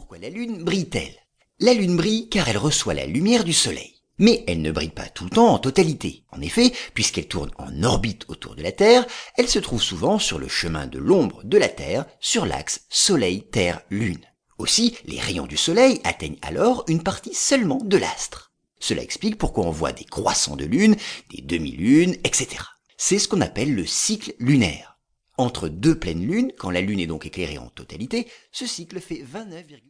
Pourquoi la Lune brille-t-elle? La Lune brille car elle reçoit la lumière du Soleil. Mais elle ne brille pas tout le temps en totalité. En effet, puisqu'elle tourne en orbite autour de la Terre, elle se trouve souvent sur le chemin de l'ombre de la Terre, sur l'axe Soleil-Terre-Lune. Aussi, les rayons du Soleil atteignent alors une partie seulement de l'astre. Cela explique pourquoi on voit des croissants de lune, des demi-lunes, etc. C'est ce qu'on appelle le cycle lunaire. Entre deux pleines lunes, quand la lune est donc éclairée en totalité, ce cycle fait 29,